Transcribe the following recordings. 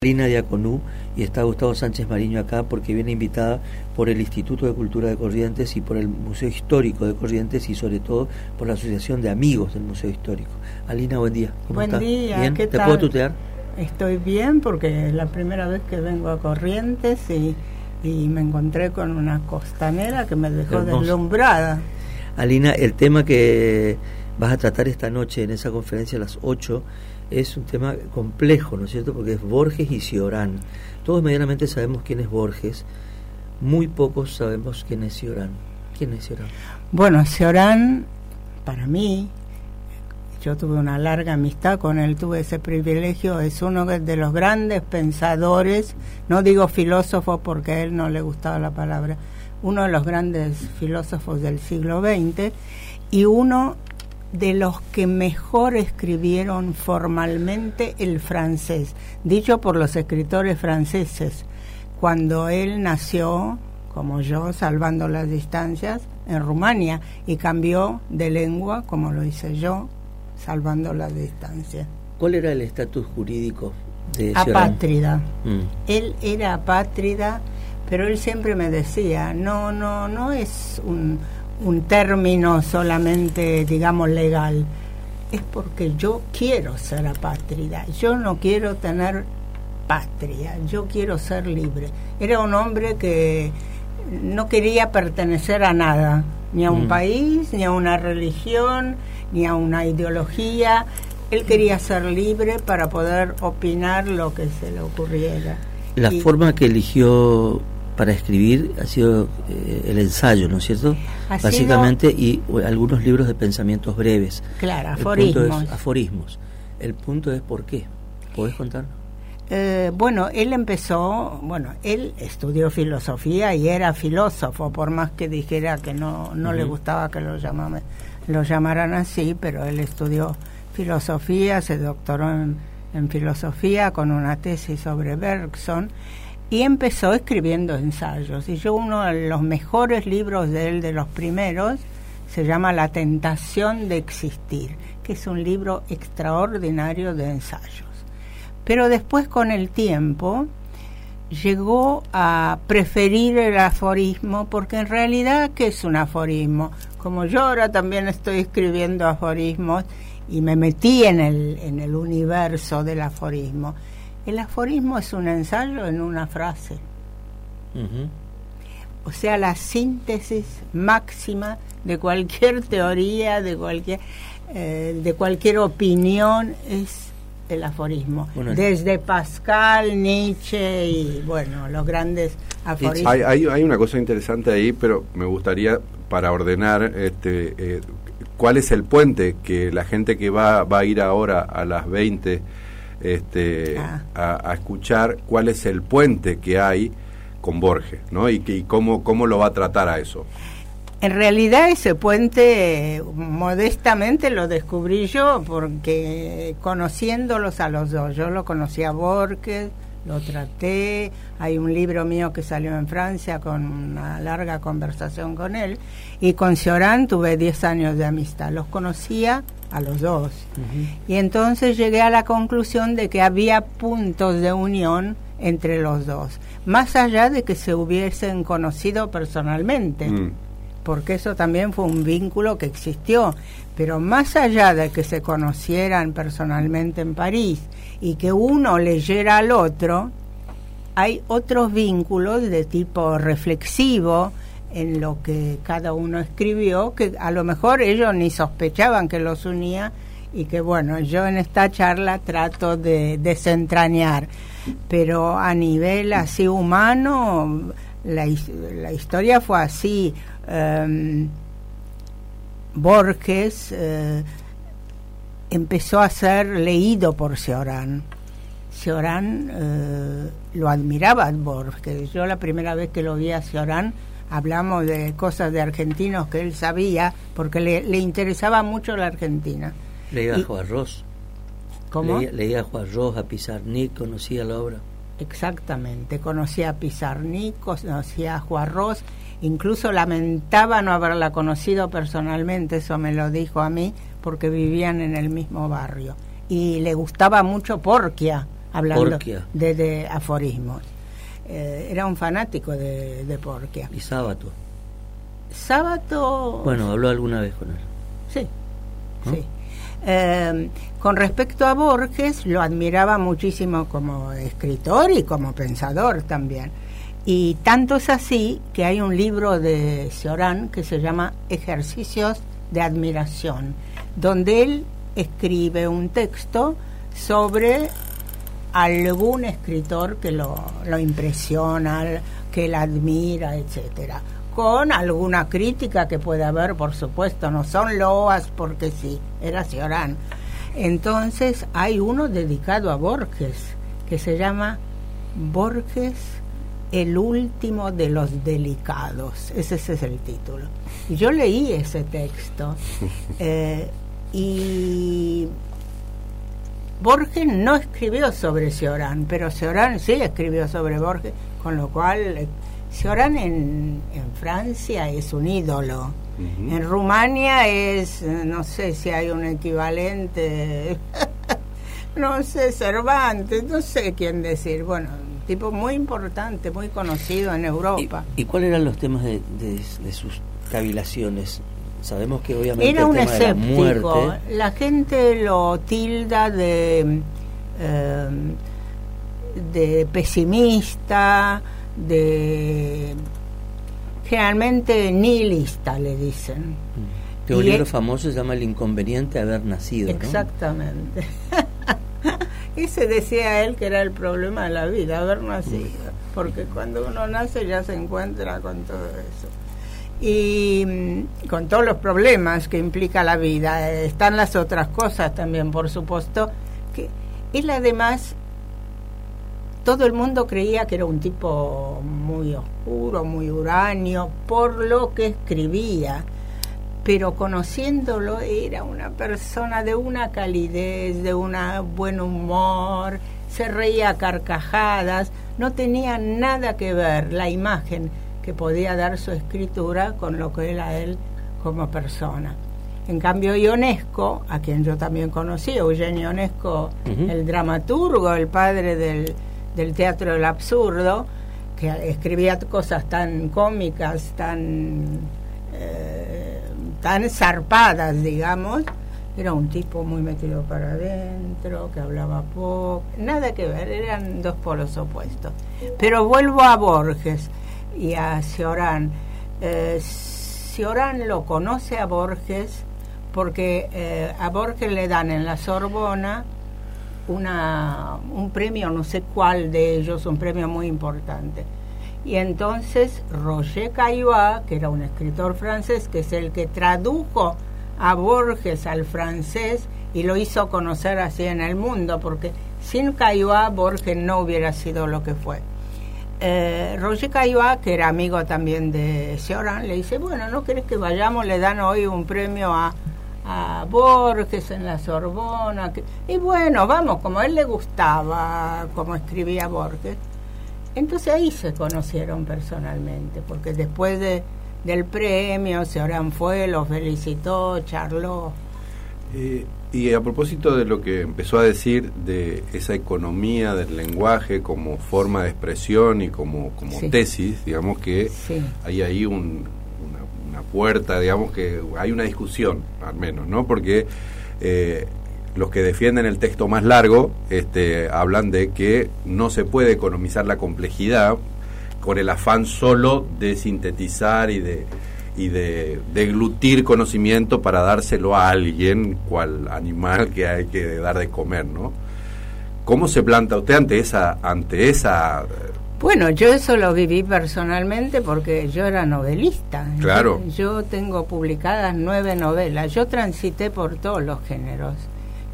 Lina Diaconú y está Gustavo Sánchez Mariño acá porque viene invitada por el Instituto de Cultura de Corrientes y por el Museo Histórico de Corrientes y sobre todo por la Asociación de Amigos del Museo Histórico. Alina, buen día. ¿Cómo buen día, ¿Bien? ¿qué ¿Te puedo tutear? Estoy bien porque es la primera vez que vengo a Corrientes y, me encontré con una costanera que me dejó deslumbrada. Alina, el tema que vas a tratar esta noche en esa conferencia a las 8 es un tema complejo, ¿no es cierto? Porque es Borges y Ciorán. Todos medianamente sabemos quién es Borges, muy pocos sabemos quién es Ciorán. ¿Quién es Ciorán? Bueno, Ciorán, para mí, yo tuve una larga amistad con él, tuve ese privilegio, es uno de los grandes pensadores, no digo filósofo porque a él no le gustaba la palabra, uno de los grandes filósofos del siglo XX y uno de los que mejor escribieron formalmente el francés, dicho por los escritores franceses. Cuando él nació, como yo, salvando las distancias, en Rumania y cambió de lengua, como lo hice yo, salvando las distancias. ¿Cuál era el estatus jurídico de Apátrida. Mm. Él era apátrida, pero él siempre me decía, no, no, no es un un término solamente, digamos, legal. Es porque yo quiero ser apátrida, yo no quiero tener patria, yo quiero ser libre. Era un hombre que no quería pertenecer a nada, ni a un mm. país, ni a una religión, ni a una ideología. Él quería ser libre para poder opinar lo que se le ocurriera. La forma que eligió para escribir ha sido eh, el ensayo, ¿no es cierto? Básicamente, y algunos libros de pensamientos breves. Claro, aforismos. aforismos. El punto es por qué. ¿Podés contarnos? Eh, bueno, él empezó, bueno, él estudió filosofía y era filósofo, por más que dijera que no, no le gustaba que lo, lo llamaran así, pero él estudió filosofía, se doctoró en, en filosofía con una tesis sobre Bergson y empezó escribiendo ensayos. Y yo uno de los mejores libros de él, de los primeros, se llama La tentación de existir, que es un libro extraordinario de ensayos. Pero después con el tiempo llegó a preferir el aforismo, porque en realidad, ¿qué es un aforismo? Como yo ahora también estoy escribiendo aforismos y me metí en el, en el universo del aforismo, el aforismo es un ensayo en una frase. O sea, la síntesis máxima de cualquier teoría, de cualquier, eh, de cualquier opinión es el aforismo. Desde Pascal, Nietzsche y, bueno, los grandes aforismos. Hay, hay, una cosa interesante ahí, pero me gustaría, para ordenar, este, eh, cuál es el puente que la gente que va, va a ir ahora a las 20 este, ah. a, escuchar cuál es el puente que hay con Borges, ¿no? Y, y cómo, cómo lo va a tratar a eso. En realidad ese puente modestamente lo descubrí yo porque conociéndolos a los dos, yo lo conocí a Borges, lo traté, hay un libro mío que salió en Francia con una larga conversación con él. Y con Cioran tuve 10 años de amistad, los conocía a los dos. Y entonces llegué a la conclusión de que había puntos de unión entre los dos, más allá de que se hubiesen conocido personalmente, mm. Porque eso también fue un vínculo que existió, pero más allá de que se conocieran personalmente en París y que uno leyera al otro, hay otros vínculos de tipo reflexivo, en lo que cada uno escribió, que a lo mejor ellos ni sospechaban que los unía y que bueno, yo en esta charla trato de desentrañar, pero a nivel así humano, la, la historia fue así. Em, Borges eh, empezó a ser leído por Cioran. Cioran eh, lo admiraba a Borges. Yo la primera vez que lo vi a Cioran hablamos de cosas de argentinos que él sabía, porque le, interesaba mucho la Argentina. Leía a Juan Ross. ¿Cómo? Leía, a Juan Ross, a Pizarnik, conocía la obra. Exactamente, conocía a Pizarnik, conocía a Juan Ross, incluso lamentaba no haberla conocido personalmente, eso me lo dijo a mí, porque vivían en el mismo barrio. Y le gustaba mucho Porquia, hablando de, aforismos. Eh, era un fanático de, de Porquia. ¿Y Sábato? Sábato... Bueno, habló alguna vez con él. Sí, sí. Eh, con respecto a Borges, lo admiraba muchísimo como escritor y como pensador también. Y tanto es así que hay un libro de Cioran que se llama Ejercicios de Admiración, donde él escribe un texto sobre algún escritor que lo, lo impresiona, que la admira, etcétera con alguna crítica que puede haber, por supuesto, no son loas porque sí, era Cioran. Entonces hay uno dedicado a Borges, que se llama Borges, el último de los delicados. Ese, es el título. Yo leí ese texto eh, y Borges no escribió sobre Cioran, pero Cioran sí escribió sobre Borges, con lo cual Cioran en, en Francia es un ídolo. En Rumania es, no sé si hay un equivalente, no sé, Cervantes, no sé quién decir. Bueno, tipo muy importante, muy conocido en Europa. ¿Y, cuáles eran los temas de, sus cavilaciones? Sabemos que obviamente era un escéptico. La, gente lo tilda de, eh, de pesimista de generalmente nihilista le dicen. Que un libro famoso se llama El inconveniente de haber nacido. Exactamente. Ese decía él que era el problema de la vida, haber nacido. Porque cuando uno nace ya se encuentra con todo eso. Y mm, con todos los problemas que implica la vida. Están las otras cosas también, por supuesto. Que él además todo el mundo creía que era un tipo muy oscuro, muy uranio, por lo que escribía, pero conociéndolo era una persona de una calidez, de un buen humor, se reía a carcajadas, no tenía nada que ver la imagen que podía dar su escritura con lo que era él como persona. En cambio, Ionesco, a quien yo también conocí, Eugenio Ionesco, el dramaturgo, el padre del, del teatro del absurdo, que escribía cosas tan cómicas, tan, tan zarpadas, digamos. Era un tipo muy metido para adentro, que hablaba poco, nada que ver, eran dos polos opuestos. Pero vuelvo a Borges y a Cioran. Eh, lo conoce a Borges porque eh, a Borges le dan en la Sorbona una, un premio, no sé cuál de ellos, un premio muy importante. Y entonces Roger Caillois, que era un escritor francés, que es el que tradujo a Borges al francés y lo hizo conocer así en el mundo, porque sin Caillois Borges no hubiera sido lo que fue. Eh, Roger Caillois, que era amigo también de Cioran, le dice, bueno, ¿no querés que vayamos? Le dan hoy un premio a a Borges en la Sorbona. y bueno, vamos, como a él le gustaba como escribía Borges, entonces ahí se conocieron personalmente, porque después de, del premio, Seorán fue, los felicitó, charló. Eh, y a propósito de lo que empezó a decir de esa economía del lenguaje como forma de expresión y como, como tesis, digamos que hay ahí un, puerta, digamos que hay una discusión, al menos, ¿no? Porque eh, los que defienden el texto más largo este, hablan de que no se puede economizar la complejidad con el afán solo de sintetizar y de y de deglutir conocimiento para dárselo a alguien, cual animal que hay que dar de comer, ¿no? ¿Cómo se planta usted ante esa ante esa bueno, yo eso lo viví personalmente porque yo era novelista. Claro. Yo, tengo publicadas nueve novelas. Yo transité por todos los géneros.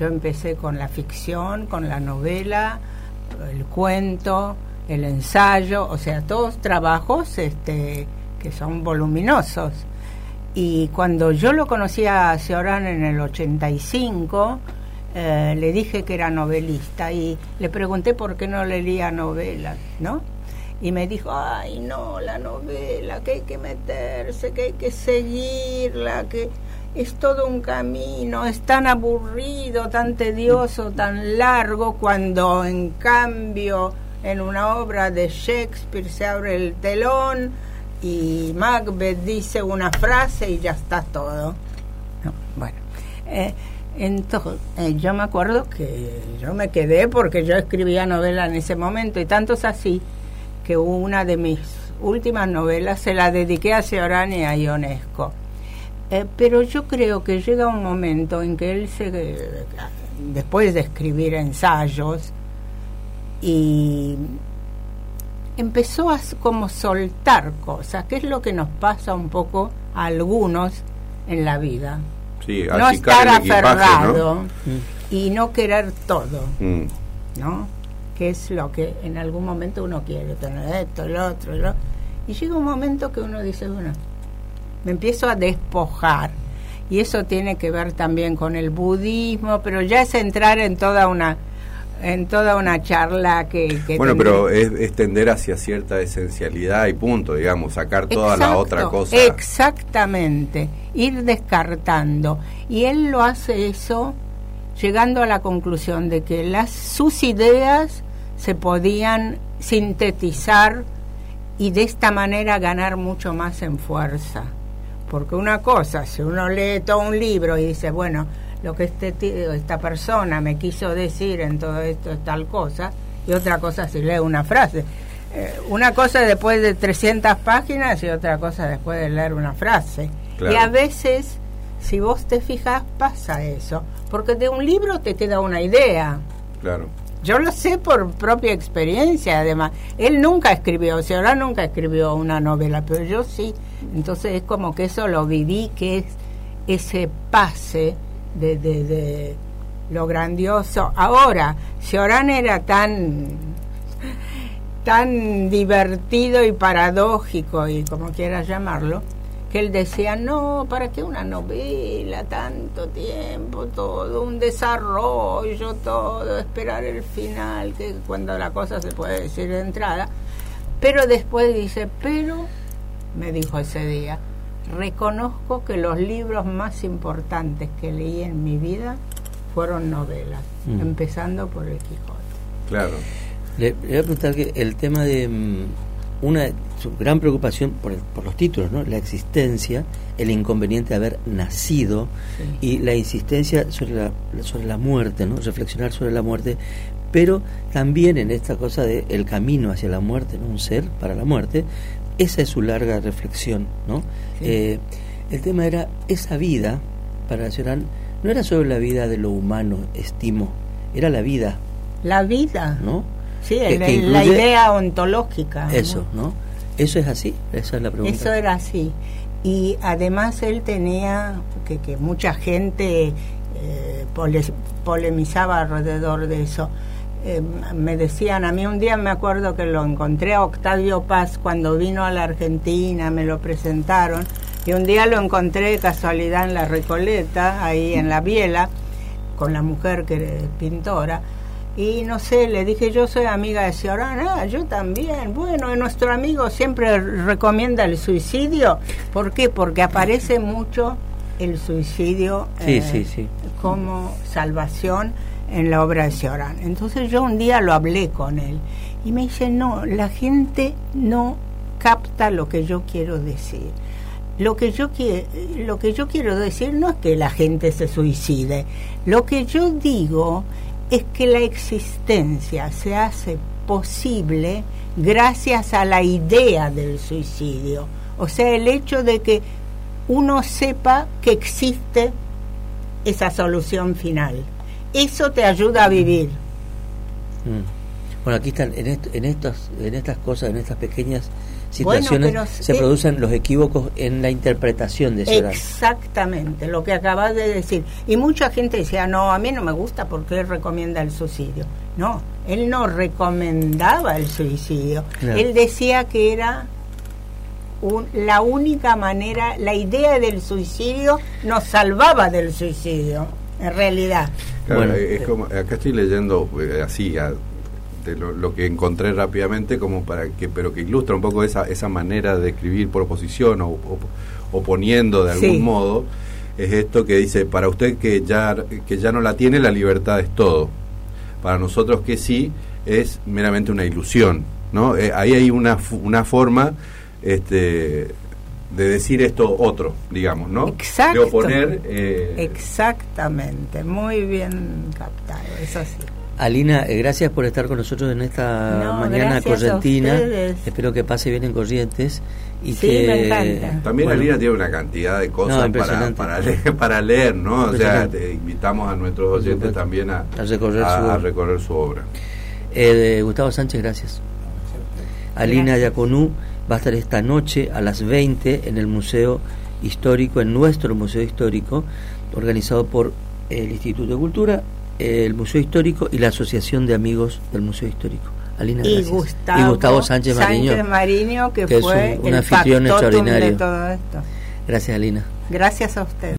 Yo empecé con la ficción, con la novela, el cuento, el ensayo, o sea, todos trabajos este, que son voluminosos. Y cuando yo lo conocí a Cioran en el 85, eh, le dije que era novelista y le pregunté por qué no leía novelas, ¿no? Y me dijo, ay, no, la novela, que hay que meterse, que hay que seguirla, que... es todo un camino, es tan aburrido, tan tedioso, tan largo, cuando en cambio en una obra de Shakespeare se abre el telón y Macbeth dice una frase y ya está todo. bueno, eh, entonces eh, yo me acuerdo que yo me quedé porque yo escribía novela en ese momento y tanto es así que una de mis últimas novelas se la dediqué a Ciorán y a Ionesco eh, pero yo creo que llega un momento en que él se, después de escribir ensayos, y empezó a como soltar cosas, que es lo que nos pasa un poco a algunos en la vida. no estar aferrado y no querer todo, mm. ¿no? Que es lo que en algún momento uno quiere, tener esto, lo otro, lo... y llega un momento que uno dice, bueno, me empiezo a despojar. Y eso tiene que ver también con el budismo, pero ya es entrar en toda una en toda una charla que... bueno, pero es, tender hacia cierta esencialidad y punto, digamos, sacar toda la otra cosa. Exactamente, ir descartando. Y él lo hace eso llegando a la conclusión de que las, sus ideas se podían sintetizar y de esta manera ganar mucho más en fuerza. Porque una cosa, si uno lee todo un libro y dice, bueno, lo que este esta persona me quiso decir en todo esto es tal cosa, y otra cosa si lee una frase. Eh, una cosa después de 300 páginas y otra cosa después de leer una frase. Y a veces, si vos te fijas, pasa eso, porque de un libro te queda una idea. Claro. Yo lo sé por propia experiencia, además. Él nunca escribió, o sea, ahora nunca escribió una novela, pero yo sí. Entonces es como que eso lo viví, que es ese pase de, de, lo grandioso. Ahora, si Orán era tan tan divertido y paradójico y como quieras llamarlo, que él decía, no, ¿para qué una novela? Tanto tiempo, todo, un desarrollo, todo, esperar el final, que cuando la cosa se puede decir de entrada. Pero después dice, pero, me dijo ese día, reconozco que los libros más importantes que leí en mi vida fueron novelas, mm. empezando por El Quijote. Claro. Le, voy a preguntar que el tema de... Mm, una su gran preocupación por, por, los títulos, ¿no? la existencia, el inconveniente de haber nacido y la insistencia sobre la, sobre la muerte, ¿no? reflexionar sobre la muerte, pero también en esta cosa de el camino hacia la muerte, ¿no? un ser para la muerte, esa es su larga reflexión. ¿no? Eh, el tema era esa vida, para Nacional, no era solo la vida de lo humano, estimo, era la vida. La vida. ¿No? Sí, la idea ontológica. Eso, ¿no? ¿Eso es así? Esa es la pregunta. Eso era así. Y además él tenía, que, que mucha gente eh, polemizaba alrededor de eso, eh, me decían, a mí un día me acuerdo que lo encontré a Octavio Paz cuando vino a la Argentina, me lo presentaron, y un día lo encontré casualidad en la Recoleta, ahí en la Biela, con la mujer que es pintora, y no sé, le dije, yo soy amiga de Ciorán, ah, yo también. Bueno, nuestro amigo siempre recomienda el suicidio. ¿Por qué? Porque aparece mucho el suicidio eh, como salvación en la obra de Ciorán. Entonces yo un día lo hablé con él y me dice, no, la gente no capta lo que yo quiero decir. Lo que, yo lo que yo quiero decir no es que la gente se suicide. Lo que yo digo es que la existencia se hace posible gracias a la idea del suicidio. O sea, el hecho de que uno sepa que existe esa solución final. Eso te ayuda a vivir. Mm. Bueno, aquí están, en, en, estos, en estas cosas, en estas pequeñas situaciones se producen los equívocos en la interpretación de eso. Exactamente, lo que acabas de decir. Y mucha gente decía, no, a mí no me gusta porque él recomienda el suicidio. No, él no recomendaba el suicidio. Él decía que era la única manera, la idea del suicidio nos salvaba del suicidio, en realidad. bueno, es como, acá estoy leyendo eh, así, lo, que encontré rápidamente como para que pero que ilustra un poco esa esa manera de escribir por oposición o, o, poniendo de algún modo es esto que dice, para usted que ya, que ya no la tiene, la libertad es todo. Para nosotros que sí, es meramente una ilusión. ¿no? Eh, ahí hay una, una forma este, de decir esto otro, digamos, ¿no? Exacto. De oponer... Eh, Exactamente, muy bien captado, es así. Alina, eh, gracias por estar con nosotros en esta mañana correntina. Espero que pase bien en Corrientes. Y que, También Alina tiene una cantidad de cosas para, para, leer, para leer, ¿no? O sea, te invitamos a nuestros oyentes también a, recorrer, su, obra. Eh, Gustavo Sánchez, gracias. Alina Yaconú va a estar esta noche a las 20 en el Museo Histórico, en nuestro Museo Histórico, organizado por el Instituto de Cultura el Museo Histórico y la Asociación de Amigos del Museo Histórico. Alina, y, Gustavo, Sánchez, Mariño, que, fue un, un anfitrión extraordinario. de todo esto. Gracias, Alina. Gracias a usted.